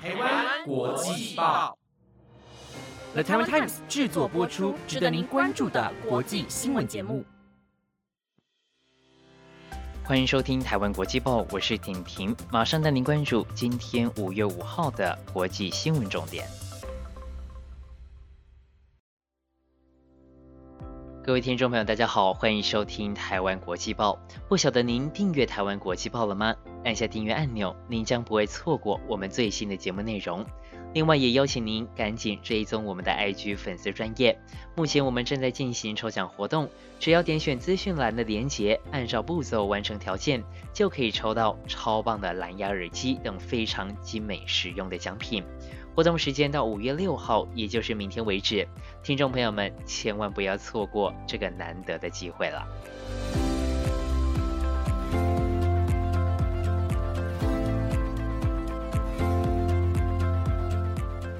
台湾国际报，The Taiwan Times 制作播出，值得您关注的国际新闻节目。欢迎收听台湾国际报，我是婷婷，马上带您关注今天五月五号的国际新闻重点。各位听众朋友，大家好，欢迎收听台湾国际报。不晓得您订阅台湾国际报了吗？按下订阅按钮，您将不会错过我们最新的节目内容。另外，也邀请您赶紧追踪我们的 IG 粉丝专业。目前我们正在进行抽奖活动，只要点选资讯栏的连结，按照步骤完成条件，就可以抽到超棒的蓝牙耳机等非常精美实用的奖品。活动时间到五月六号，也就是明天为止，听众朋友们千万不要错过这个难得的机会了。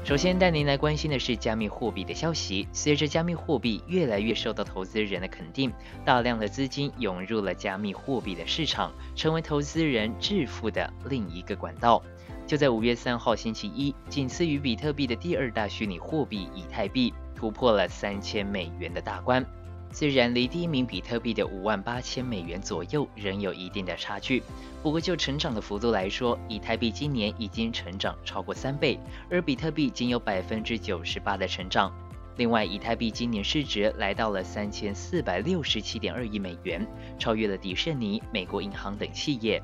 首先带您来关心的是加密货币的消息。随着加密货币越来越受到投资人的肯定，大量的资金涌入了加密货币的市场，成为投资人致富的另一个管道。就在五月三号星期一，仅次于比特币的第二大虚拟货币以太币突破了三千美元的大关。虽然离第一名比特币的五万八千美元左右仍有一定的差距，不过就成长的幅度来说，以太币今年已经成长超过三倍，而比特币仅有百分之九十八的成长。另外，以太币今年市值来到了三千四百六十七点二亿美元，超越了迪士尼、美国银行等企业。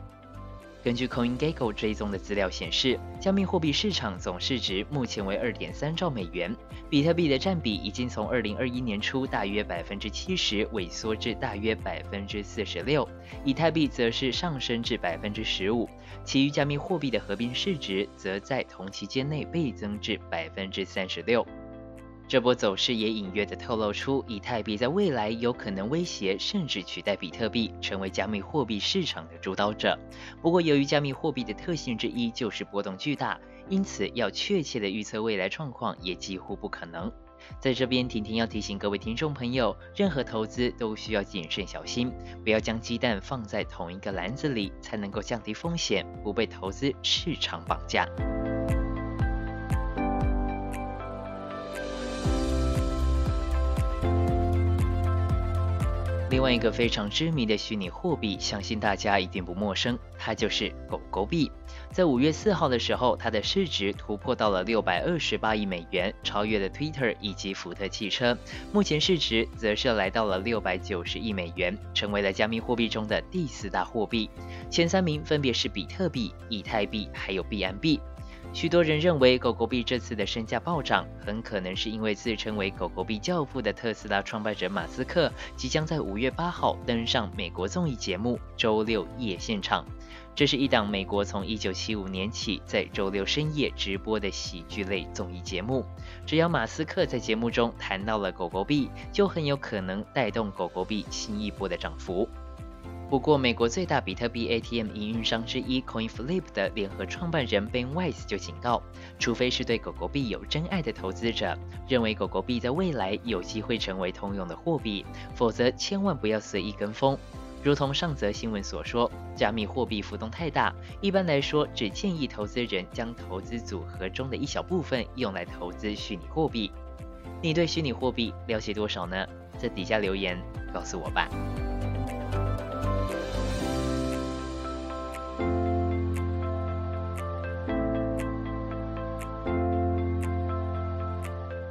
根据 CoinGecko 追踪的资料显示，加密货币市场总市值目前为二点三兆美元。比特币的占比已经从二零二一年初大约百分之七十萎缩至大约百分之四十六，以太币则是上升至百分之十五。其余加密货币的合并市值则在同期间内倍增至百分之三十六。这波走势也隐约地透露出，以太币在未来有可能威胁甚至取代比特币，成为加密货币市场的主导者。不过，由于加密货币的特性之一就是波动巨大，因此要确切的预测未来状况也几乎不可能。在这边，婷婷要提醒各位听众朋友，任何投资都需要谨慎小心，不要将鸡蛋放在同一个篮子里，才能够降低风险，不被投资市场绑架。另外一个非常知名的虚拟货币，相信大家一定不陌生，它就是狗狗币。在五月四号的时候，它的市值突破到了六百二十八亿美元，超越了 Twitter 以及福特汽车。目前市值则是来到了六百九十亿美元，成为了加密货币中的第四大货币。前三名分别是比特币、以太币还有币安币。许多人认为，狗狗币这次的身价暴涨，很可能是因为自称为“狗狗币教父”的特斯拉创办者马斯克，即将在五月八号登上美国综艺节目《周六夜现场》。这是一档美国从一九七五年起在周六深夜直播的喜剧类综艺节目。只要马斯克在节目中谈到了狗狗币，就很有可能带动狗狗币新一波的涨幅。不过，美国最大比特币 ATM 营运商之一 CoinFlip 的联合创办人 Ben Weiss 就警告，除非是对狗狗币有真爱的投资者，认为狗狗币在未来有机会成为通用的货币，否则千万不要随意跟风。如同上则新闻所说，加密货币浮动太大，一般来说只建议投资人将投资组合中的一小部分用来投资虚拟货币。你对虚拟货币了解多少呢？在底下留言告诉我吧。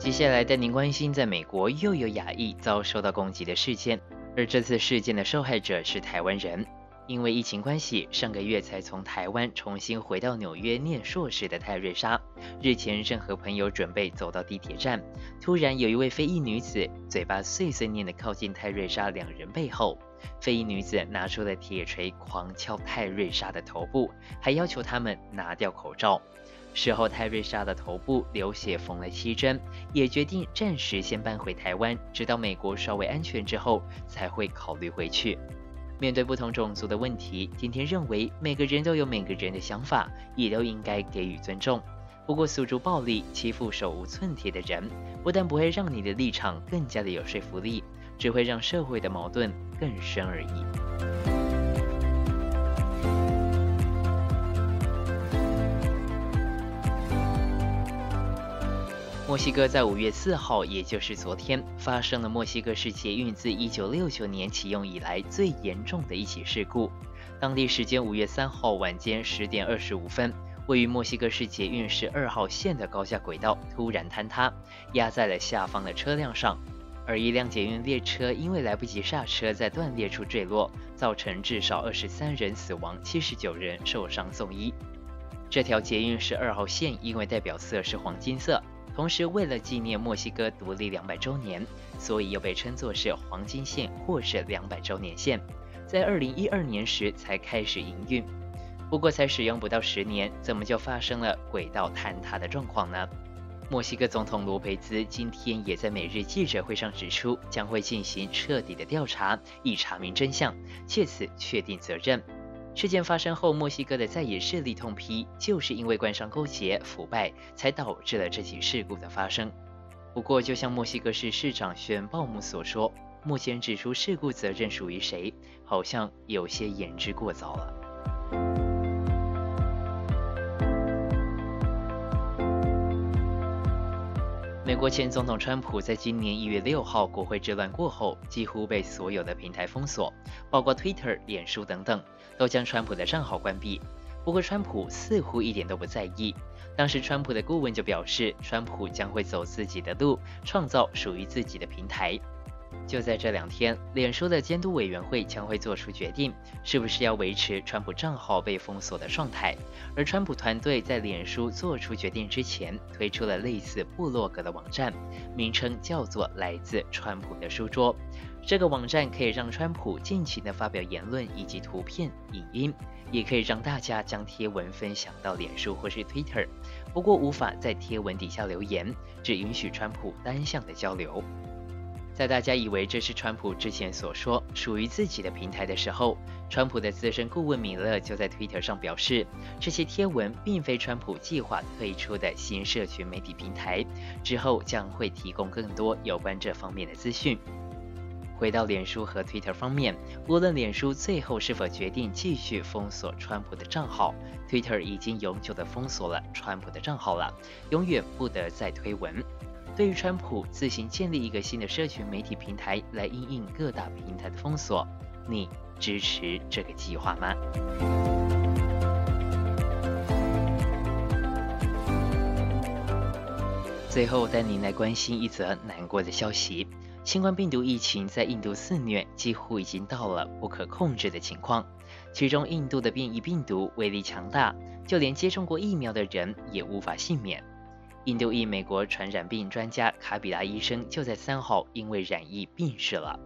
接下来带您关心，在美国又有亚裔遭受到攻击的事件，而这次事件的受害者是台湾人。因为疫情关系，上个月才从台湾重新回到纽约念硕士的泰瑞莎，日前正和朋友准备走到地铁站，突然有一位非裔女子嘴巴碎碎念的靠近泰瑞莎两人背后，非裔女子拿出了铁锤狂敲泰瑞莎的头部，还要求他们拿掉口罩。事后，泰瑞莎的头部流血缝了七针，也决定暂时先搬回台湾，直到美国稍微安全之后才会考虑回去。面对不同种族的问题，天天认为每个人都有每个人的想法，也都应该给予尊重。不过，诉诸暴力欺负手无寸铁的人，不但不会让你的立场更加的有说服力，只会让社会的矛盾更深而已。墨西哥在五月四号，也就是昨天，发生了墨西哥市捷运自一九六九年启用以来最严重的一起事故。当地时间五月三号晚间十点二十五分，位于墨西哥市捷运十二号线的高架轨道突然坍塌，压在了下方的车辆上，而一辆捷运列车因为来不及刹车，在断裂处坠落，造成至少二十三人死亡，七十九人受伤送医。这条捷运十二号线因为代表色是黄金色。同时，为了纪念墨西哥独立两百周年，所以又被称作是黄金线或是两百周年线。在二零一二年时才开始营运，不过才使用不到十年，怎么就发生了轨道坍塌的状况呢？墨西哥总统罗培兹今天也在每日记者会上指出，将会进行彻底的调查，以查明真相，借此确定责任。事件发生后，墨西哥的在野势力痛批，就是因为官商勾结、腐败，才导致了这起事故的发生。不过，就像墨西哥市市长宣鲍姆所说，目前指出事故责任属于谁，好像有些言之过早了。国前总统川普在今年一月六号国会之乱过后，几乎被所有的平台封锁，包括 Twitter、脸书等等，都将川普的账号关闭。不过，川普似乎一点都不在意。当时，川普的顾问就表示，川普将会走自己的路，创造属于自己的平台。就在这两天，脸书的监督委员会将会做出决定，是不是要维持川普账号被封锁的状态。而川普团队在脸书做出决定之前，推出了类似部落格的网站，名称叫做“来自川普的书桌”。这个网站可以让川普尽情的发表言论以及图片、影音，也可以让大家将贴文分享到脸书或是 Twitter。不过无法在贴文底下留言，只允许川普单向的交流。在大家以为这是川普之前所说属于自己的平台的时候，川普的资深顾问米勒就在 Twitter 上表示，这些贴文并非川普计划推出的新社群媒体平台，之后将会提供更多有关这方面的资讯。回到脸书和 Twitter 方面，无论脸书最后是否决定继续封锁川普的账号，Twitter 已经永久的封锁了川普的账号了，永远不得再推文。对于川普自行建立一个新的社群媒体平台来应应各大平台的封锁，你支持这个计划吗？最后带您来关心一则难过的消息：新冠病毒疫情在印度肆虐，几乎已经到了不可控制的情况。其中，印度的变异病毒威力强大，就连接种过疫苗的人也无法幸免。印度裔美国传染病专家卡比拉医生就在三号因为染疫病逝了。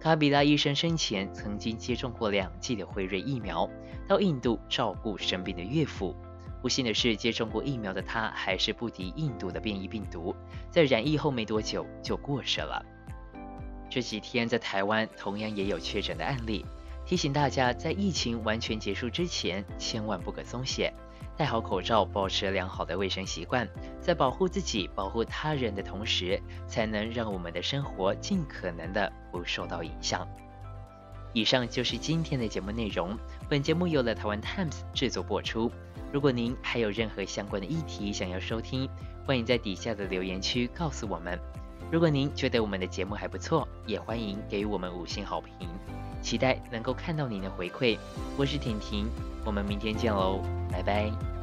卡比拉医生生前曾经接种过两剂的辉瑞疫苗，到印度照顾生病的岳父。不幸的是，接种过疫苗的他还是不敌印度的变异病毒，在染疫后没多久就过世了。这几天在台湾同样也有确诊的案例，提醒大家在疫情完全结束之前，千万不可松懈。戴好口罩，保持良好的卫生习惯，在保护自己、保护他人的同时，才能让我们的生活尽可能的不受到影响。以上就是今天的节目内容。本节目由了台湾 Times 制作播出。如果您还有任何相关的议题想要收听，欢迎在底下的留言区告诉我们。如果您觉得我们的节目还不错，也欢迎给我们五星好评。期待能够看到您的回馈。我是婷婷，我们明天见喽，拜拜。